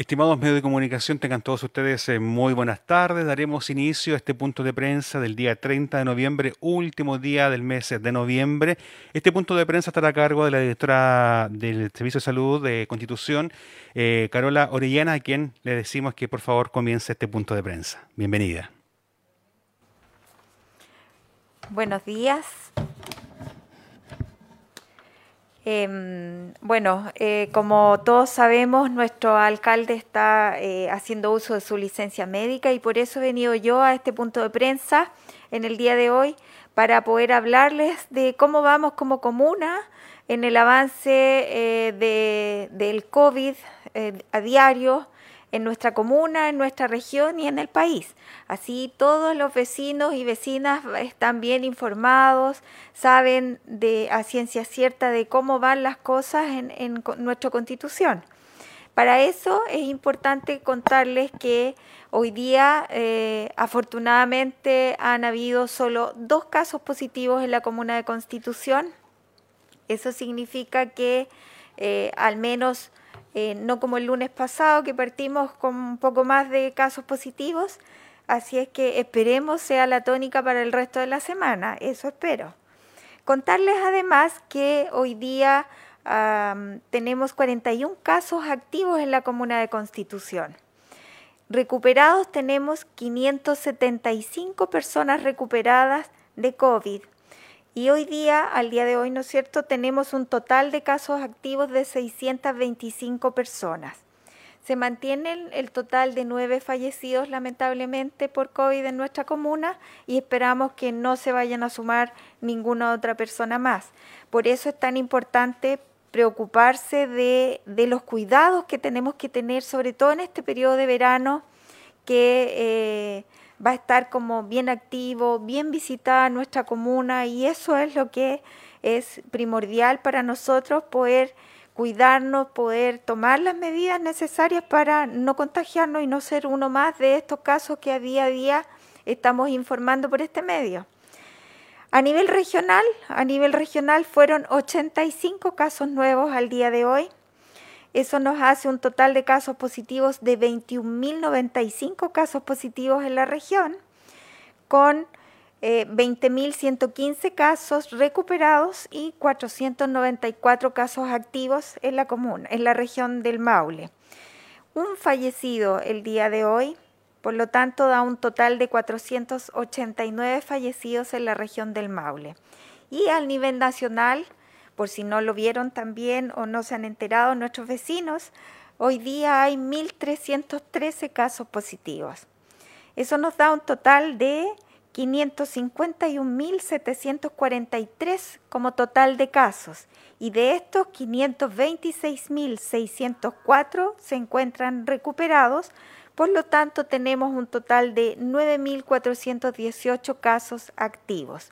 Estimados medios de comunicación, tengan todos ustedes eh, muy buenas tardes. Daremos inicio a este punto de prensa del día 30 de noviembre, último día del mes de noviembre. Este punto de prensa estará a cargo de la directora del Servicio de Salud de Constitución, eh, Carola Orellana, a quien le decimos que por favor comience este punto de prensa. Bienvenida. Buenos días. Em, bueno, eh, como todos sabemos, nuestro alcalde está eh, haciendo uso de su licencia médica y por eso he venido yo a este punto de prensa en el día de hoy para poder hablarles de cómo vamos como comuna en el avance eh, de, del COVID a diario en nuestra comuna, en nuestra región y en el país. Así todos los vecinos y vecinas están bien informados, saben de a ciencia cierta de cómo van las cosas en, nuestra constitución. Para eso es importante contarles que hoy día eh, afortunadamente han habido solo dos casos positivos en la comuna de Constitución. Eso significa que eh, al menos eh, no como el lunes pasado que partimos con un poco más de casos positivos, así es que esperemos sea la tónica para el resto de la semana, eso espero. Contarles además que hoy día tenemos 41 casos activos en la comuna de Constitución. Recuperados tenemos 575 personas recuperadas de COVID y hoy día, al día de hoy, ¿no es cierto?, tenemos un total de casos activos de 625 personas. Se mantiene el, total de nueve fallecidos, lamentablemente, por COVID en nuestra comuna y esperamos que no se vayan a sumar ninguna otra persona más. Por eso es tan importante preocuparse de, los cuidados que tenemos que tener, sobre todo en este periodo de verano, que... Eh, va a estar como bien activo, bien visitada nuestra comuna y eso es lo que es primordial para nosotros poder cuidarnos, poder tomar las medidas necesarias para no contagiarnos y no ser uno más de estos casos que a día a día estamos informando por este medio. A nivel regional, a nivel regional fueron 85 casos nuevos al día de hoy. Eso nos hace un total de casos positivos de 21.095 casos positivos en la región, con 20.115 eh, casos recuperados y 494 casos activos en la comuna, en la región del Maule. Un fallecido el día de hoy, por lo tanto da un total de 489 fallecidos en la región del Maule. Y al nivel nacional, por si no lo vieron también o no se han enterado nuestros vecinos, hoy día hay 1.313 casos positivos. Eso nos da un total de 551.743 como total de casos. Y de estos 526.604 se encuentran recuperados, por lo tanto tenemos un total de 9.418 casos activos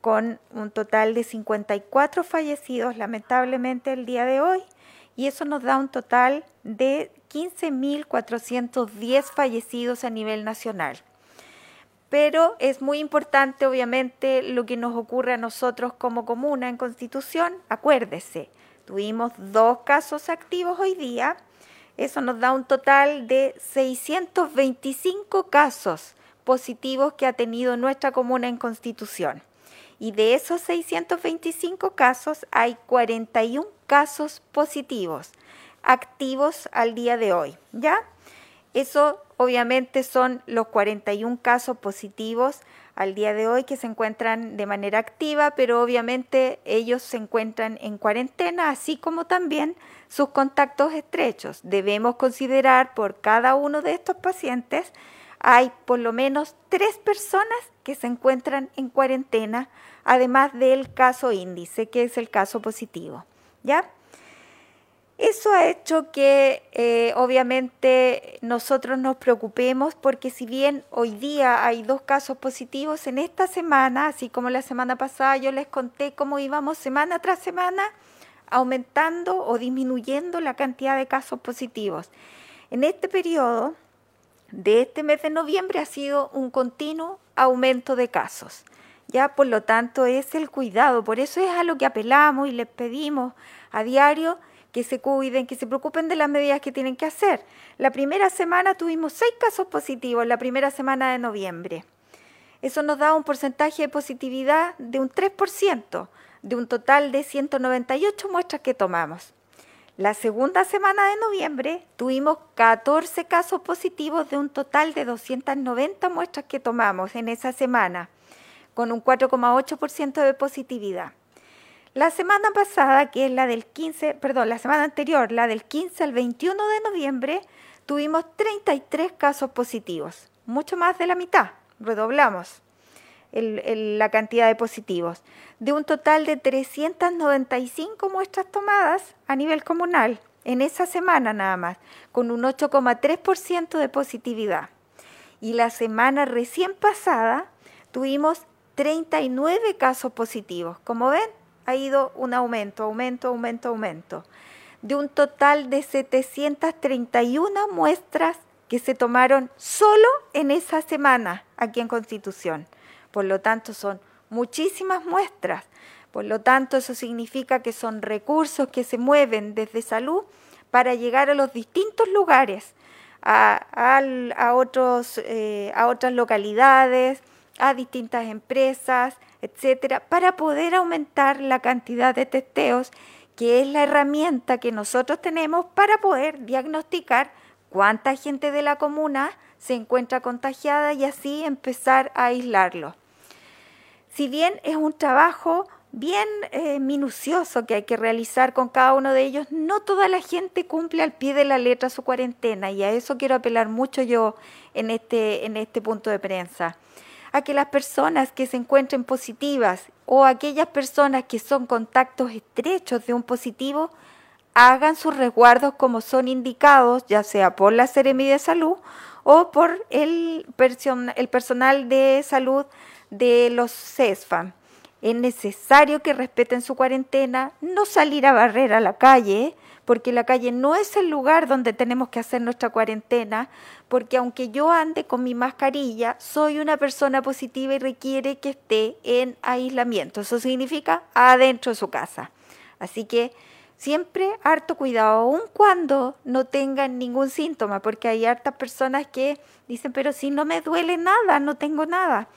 con un total de 54 fallecidos lamentablemente el día de hoy y eso nos da un total de 15.410 fallecidos a nivel nacional. Pero es muy importante obviamente lo que nos ocurre a nosotros como comuna en Constitución. Acuérdese, tuvimos dos casos activos hoy día, eso nos da un total de 625 casos positivos que ha tenido nuestra comuna en Constitución y de esos 625 casos hay 41 casos positivos activos al día de hoy, ¿ya? Eso obviamente son los 41 casos positivos al día de hoy que se encuentran de manera activa, pero obviamente ellos se encuentran en cuarentena, así como también sus contactos estrechos. Debemos considerar por cada uno de estos pacientes hay por lo menos tres personas que se encuentran en cuarentena, además del caso índice, que es el caso positivo. ¿Ya? Eso ha hecho que eh, obviamente nosotros nos preocupemos porque si bien hoy día hay dos casos positivos, en esta semana, así como la semana pasada yo les conté cómo íbamos semana tras semana aumentando o disminuyendo la cantidad de casos positivos. En este periodo de este mes de noviembre ha sido un continuo aumento de casos. Ya, por lo tanto, es el cuidado. Por eso es a lo que apelamos y les pedimos a diario que se cuiden, que se preocupen de las medidas que tienen que hacer. La primera semana tuvimos seis casos positivos, la primera semana de noviembre. Eso nos da un porcentaje de positividad de un 3%, de un total de 198 muestras que tomamos. La segunda semana de noviembre tuvimos 14 casos positivos de un total de 290 muestras que tomamos en esa semana, con un 4,8% de positividad. La semana pasada, que es la del 15, perdón, la semana anterior, la del 15 al 21 de noviembre, tuvimos 33 casos positivos, mucho más de la mitad, redoblamos la cantidad de positivos, de un total de 395 muestras tomadas a nivel comunal en esa semana nada más, con un 8,3% de positividad. Y la semana recién pasada tuvimos 39 casos positivos. Como ven, ha ido un aumento, aumento, aumento, aumento. De un total de 731 muestras que se tomaron solo en esa semana aquí en Constitución. Por lo tanto, son muchísimas muestras. Por lo tanto, eso significa que son recursos que se mueven desde salud para llegar a los distintos lugares, a, otros, eh, a otras localidades, a distintas empresas, etcétera, para poder aumentar la cantidad de testeos, que es la herramienta que nosotros tenemos para poder diagnosticar cuánta gente de la comuna se encuentra contagiada y así empezar a aislarlo si bien es un trabajo bien eh, minucioso que hay que realizar con cada uno de ellos, no toda la gente cumple al pie de la letra su cuarentena y a eso quiero apelar mucho yo en este, en este punto de prensa. A que las personas que se encuentren positivas o aquellas personas que son contactos estrechos de un positivo hagan sus resguardos como son indicados, ya sea por la Seremi de Salud o por el, el personal de salud de los CESFAM. Es necesario que respeten su cuarentena, no salir a barrer a la calle, porque la calle no es el lugar donde tenemos que hacer nuestra cuarentena, porque aunque yo ande con mi mascarilla, soy una persona positiva y requiere que esté en aislamiento. Eso significa adentro de su casa. Así que siempre harto cuidado, aun cuando no tengan ningún síntoma, porque hay hartas personas que dicen, pero si no me duele nada, no tengo nada.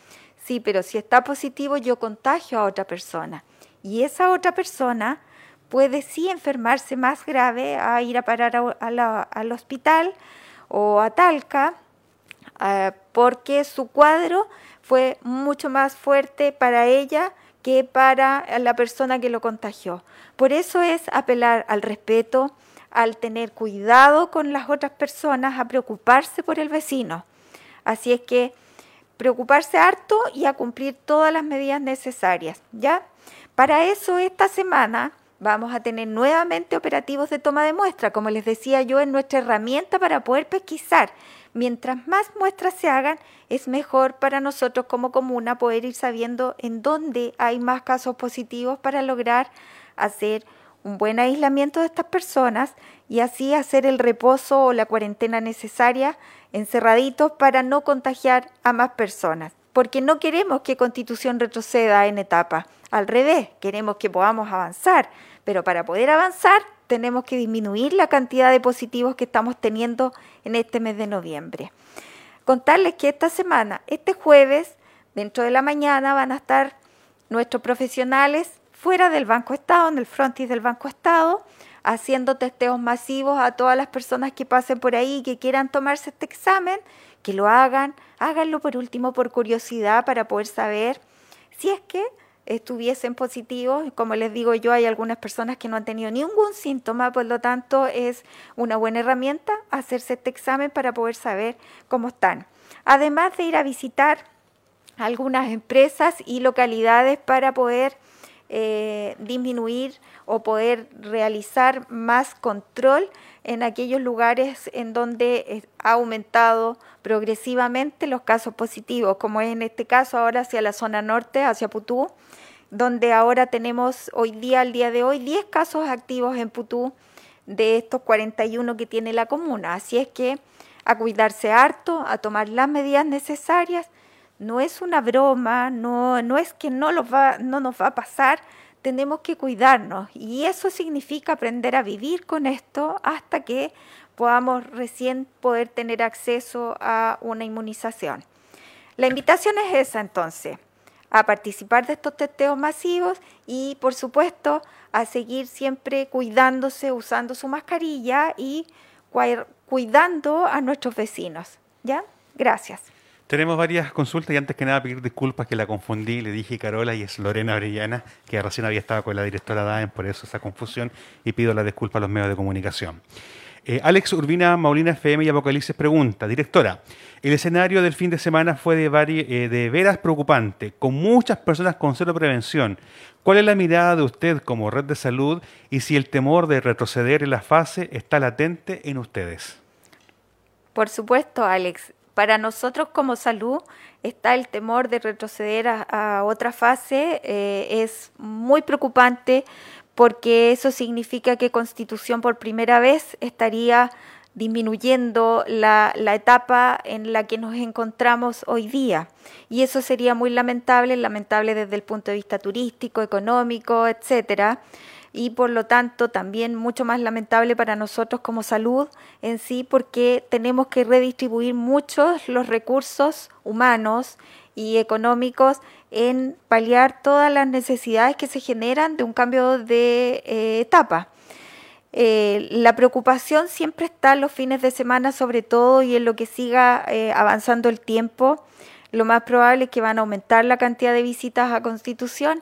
Sí, pero si está positivo yo contagio a otra persona y esa otra persona puede sí enfermarse más grave a ir a parar al hospital o a Talca ah, porque su cuadro fue mucho más fuerte para ella que para la persona que lo contagió. Por eso es apelar al respeto, al tener cuidado con las otras personas, a preocuparse por el vecino. Así es que preocuparse harto y a cumplir todas las medidas necesarias, ¿ya? Para eso esta semana vamos a tener nuevamente operativos de toma de muestra, como les decía yo, en nuestra herramienta para poder pesquisar. Mientras más muestras se hagan, es mejor para nosotros como comuna poder ir sabiendo en dónde hay más casos positivos para lograr hacer un buen aislamiento de estas personas y así hacer el reposo o la cuarentena necesaria encerraditos para no contagiar a más personas. Porque no queremos que Constitución retroceda en etapa. Al revés, queremos que podamos avanzar. Pero para poder avanzar tenemos que disminuir la cantidad de positivos que estamos teniendo en este mes de noviembre. Contarles que esta semana, este jueves, dentro de la mañana, van a estar nuestros profesionales fuera del Banco Estado, en el frontis del Banco Estado, haciendo testeos masivos a todas las personas que pasen por ahí y que quieran tomarse este examen, que lo hagan, háganlo por último por curiosidad para poder saber si es que estuviesen positivos. Como les digo yo, hay algunas personas que no han tenido ningún síntoma, por lo tanto es una buena herramienta hacerse este examen para poder saber cómo están. Además de ir a visitar algunas empresas y localidades para poder eh, disminuir o poder realizar más control en aquellos lugares en donde ha aumentado progresivamente los casos positivos, como es en este caso ahora hacia la zona norte, hacia Putú, donde ahora tenemos hoy día, al día de hoy, 10 casos activos en Putú de estos 41 que tiene la comuna. Así es que a cuidarse harto, a tomar las medidas necesarias no es una broma, no, no es que no, va, no nos va a pasar, tenemos que cuidarnos y eso significa aprender a vivir con esto hasta que podamos recién poder tener acceso a una inmunización. La invitación es esa entonces, a participar de estos testeos masivos y por supuesto a seguir siempre cuidándose, usando su mascarilla y cuidando a nuestros vecinos. ¿Ya? Gracias. Tenemos varias consultas y antes que nada pedir disculpas que la confundí, le dije Carola y es Lorena Orellana, que recién había estado con la directora DAEN, por eso esa confusión y pido la disculpa a los medios de comunicación. Eh, Alex Urbina Maulina FM y Apocalipsis pregunta, directora, el escenario del fin de semana fue de, eh, de veras preocupante, con muchas personas con cero prevención. ¿Cuál es la mirada de usted como red de salud y si el temor de retroceder en la fase está latente en ustedes? Por supuesto, Alex. Para nosotros como salud está el temor de retroceder a, otra fase. Eh, es muy preocupante porque eso significa que Constitución por primera vez estaría disminuyendo la, la, etapa en la que nos encontramos hoy día. Y eso sería muy lamentable, lamentable desde el punto de vista turístico, económico, etcétera y por lo tanto también mucho más lamentable para nosotros como salud en sí porque tenemos que redistribuir muchos los recursos humanos y económicos en paliar todas las necesidades que se generan de un cambio de eh, etapa. Eh, la preocupación siempre está los fines de semana sobre todo y en lo que siga eh, avanzando el tiempo. Lo más probable es que van a aumentar la cantidad de visitas a Constitución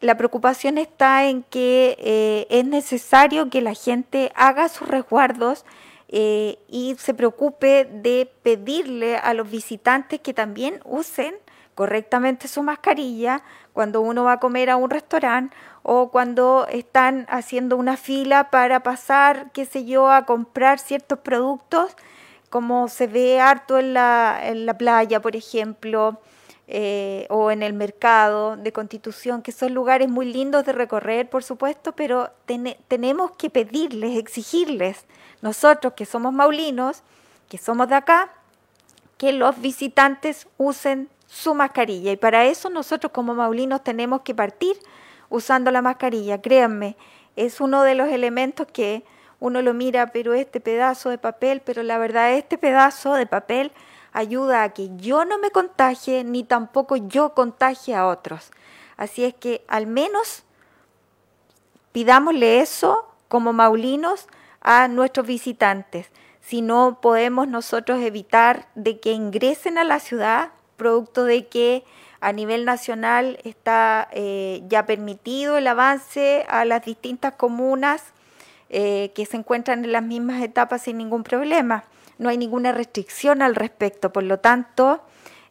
la preocupación está en que eh, es necesario que la gente haga sus resguardos eh, y se preocupe de pedirle a los visitantes que también usen correctamente su mascarilla cuando uno va a comer a un restaurante o cuando están haciendo una fila para pasar, qué sé yo, a comprar ciertos productos, como se ve harto en la, en la playa, por ejemplo, eh, o en el mercado de Constitución, que son lugares muy lindos de recorrer, por supuesto, pero tenemos que pedirles, exigirles, nosotros que somos maulinos, que somos de acá, que los visitantes usen su mascarilla. Y para eso nosotros como maulinos tenemos que partir usando la mascarilla. Créanme, es uno de los elementos que uno lo mira, pero este pedazo de papel, pero la verdad este pedazo de papel ayuda a que yo no me contagie ni tampoco yo contagie a otros. Así es que al menos pidámosle eso como maulinos a nuestros visitantes. Si no podemos nosotros evitar de que ingresen a la ciudad, producto de que a nivel nacional está eh, ya permitido el avance a las distintas comunas eh, que se encuentran en las mismas etapas sin ningún problema no hay ninguna restricción al respecto, por lo tanto,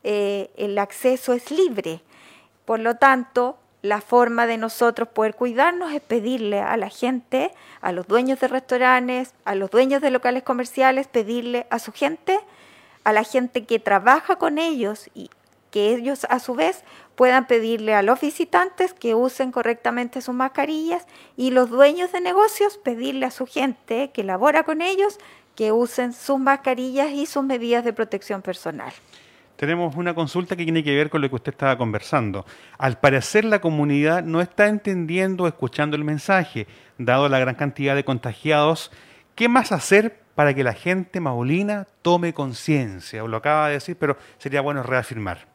eh, el acceso es libre. Por lo tanto, la forma de nosotros poder cuidarnos es pedirle a la gente, a los dueños de restaurantes, a los dueños de locales comerciales, pedirle a su gente, a la gente que trabaja con ellos y que ellos a su vez puedan pedirle a los visitantes que usen correctamente sus mascarillas y los dueños de negocios pedirle a su gente que labora con ellos que usen sus mascarillas y sus medidas de protección personal. Tenemos una consulta que tiene que ver con lo que usted estaba conversando. Al parecer la comunidad no está entendiendo o escuchando el mensaje, dado la gran cantidad de contagiados. ¿Qué más hacer para que la gente maulina tome conciencia? Lo acaba de decir, pero sería bueno reafirmar.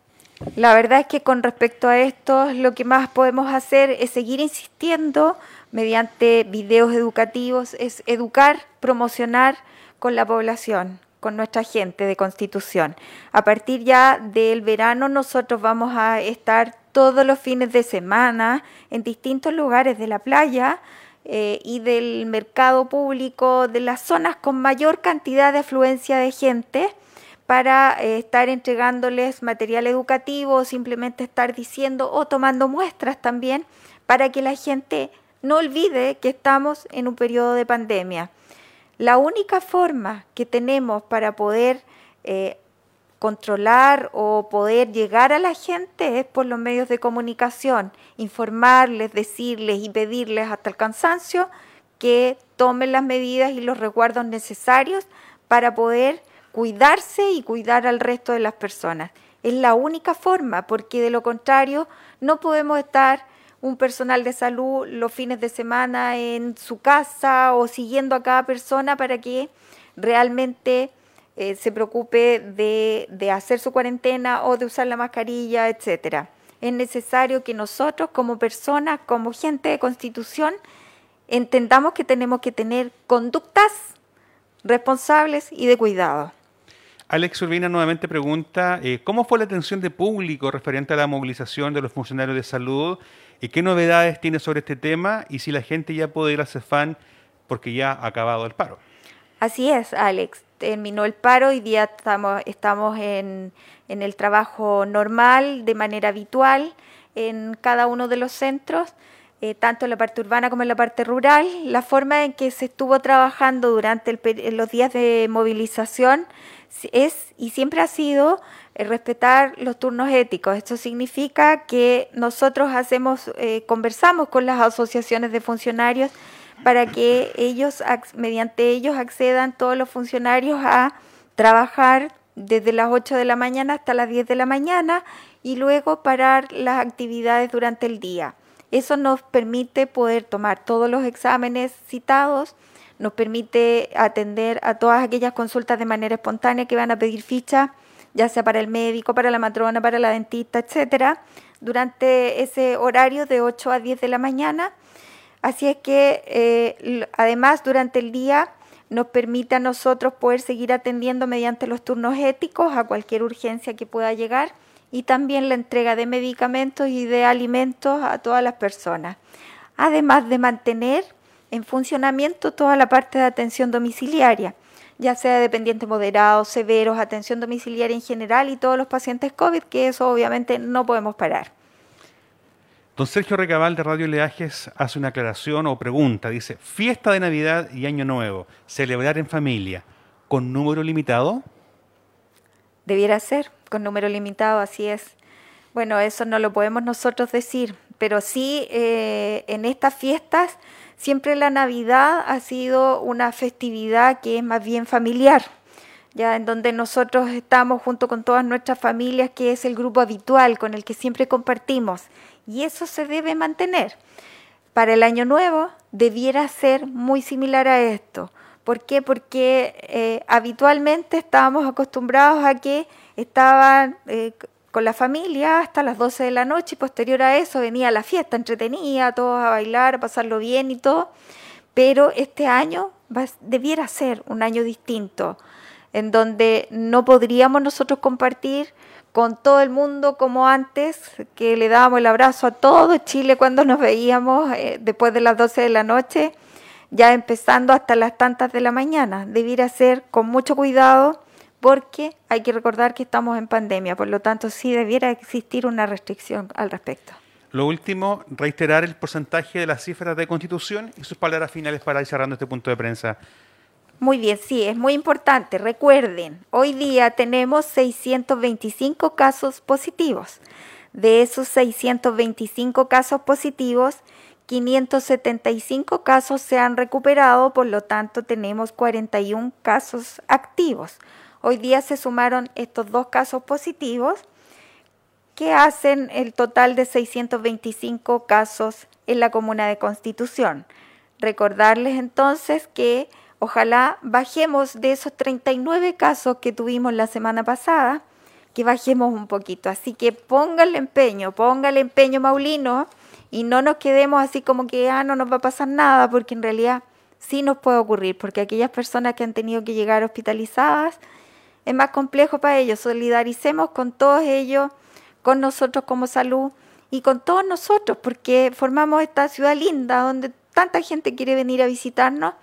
La verdad es que con respecto a esto, lo que más podemos hacer es seguir insistiendo mediante videos educativos, es educar, promocionar con la población, con nuestra gente de Constitución. A partir ya del verano nosotros vamos a estar todos los fines de semana en distintos lugares de la playa eh, y del mercado público, de las zonas con mayor cantidad de afluencia de gente para eh, estar entregándoles material educativo, simplemente estar diciendo o tomando muestras también para que la gente no olvide que estamos en un periodo de pandemia. La única forma que tenemos para poder eh, controlar o poder llegar a la gente es por los medios de comunicación, informarles, decirles y pedirles hasta el cansancio que tomen las medidas y los resguardos necesarios para poder cuidarse y cuidar al resto de las personas. Es la única forma, porque de lo contrario no podemos estar un personal de salud los fines de semana en su casa o siguiendo a cada persona para que realmente eh, se preocupe de, de hacer su cuarentena o de usar la mascarilla, etcétera. Es necesario que nosotros como personas, como gente de constitución, entendamos que tenemos que tener conductas responsables y de cuidado. Alex Urbina nuevamente pregunta, eh, ¿cómo fue la atención de público referente a la movilización de los funcionarios de salud? ¿Y qué novedades tiene sobre este tema? Y si la gente ya puede ir a CEFAN porque ya ha acabado el paro. Así es, Alex. Terminó el paro y día estamos, estamos en, en el trabajo normal, de manera habitual, en cada uno de los centros. Eh, tanto en la parte urbana como en la parte rural. La forma en que se estuvo trabajando durante los días de movilización es y siempre ha sido eh, respetar los turnos éticos. Esto significa que nosotros hacemos, eh, conversamos con las asociaciones de funcionarios para que ellos, mediante ellos, accedan todos los funcionarios a trabajar desde las 8 de la mañana hasta las 10 de la mañana y luego parar las actividades durante el día. Eso nos permite poder tomar todos los exámenes citados, nos permite atender a todas aquellas consultas de manera espontánea que van a pedir ficha, ya sea para el médico, para la matrona, para la dentista, etcétera, durante ese horario de 8 a 10 de la mañana. Así es que eh, además durante el día nos permite a nosotros poder seguir atendiendo mediante los turnos éticos a cualquier urgencia que pueda llegar y también la entrega de medicamentos y de alimentos a todas las personas, además de mantener en funcionamiento toda la parte de atención domiciliaria, ya sea dependientes moderados, severos, atención domiciliaria en general y todos los pacientes COVID, que eso obviamente no podemos parar. Don Sergio Recabal de Radio Leajes hace una aclaración o pregunta. Dice, fiesta de Navidad y Año Nuevo, celebrar en familia, ¿con número limitado? Debiera ser con número limitado, así es. Bueno, eso no lo podemos nosotros decir, pero sí eh, en estas fiestas siempre la Navidad ha sido una festividad que es más bien familiar, ya en donde nosotros estamos junto con todas nuestras familias, que es el grupo habitual con el que siempre compartimos, y eso se debe mantener. Para el año nuevo debiera ser muy similar a esto. ¿Por qué? Porque eh, habitualmente estábamos acostumbrados a que estaban eh, con la familia hasta las 12 de la noche y posterior a eso venía la fiesta entretenida, todos a bailar, a pasarlo bien y todo. Pero este año debiera ser un año distinto, en donde no podríamos nosotros compartir con todo el mundo como antes, que le dábamos el abrazo a todo Chile cuando nos veíamos eh, después de las 12 de la noche ya empezando hasta las tantas de la mañana. Debiera ser con mucho cuidado porque hay que recordar que estamos en pandemia, por lo tanto sí debiera existir una restricción al respecto. Lo último, reiterar el porcentaje de las cifras de constitución y sus palabras finales para ir cerrando este punto de prensa. Muy bien, sí, es muy importante. Recuerden, hoy día tenemos 625 casos positivos. De esos 625 casos positivos, 575 casos se han recuperado, por lo tanto tenemos 41 casos activos. Hoy día se sumaron estos dos casos positivos que hacen el total de 625 casos en la comuna de Constitución. Recordarles entonces que ojalá bajemos de esos 39 casos que tuvimos la semana pasada, que bajemos un poquito. Así que póngale empeño, póngale empeño Maulino y no nos quedemos así como que, ah, no nos va a pasar nada, porque en realidad sí nos puede ocurrir, porque aquellas personas que han tenido que llegar hospitalizadas, es más complejo para ellos. Solidaricemos con todos ellos, con nosotros como salud y con todos nosotros, porque formamos esta ciudad linda donde tanta gente quiere venir a visitarnos,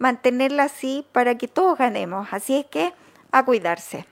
mantenerla así para que todos ganemos. Así es que a cuidarse.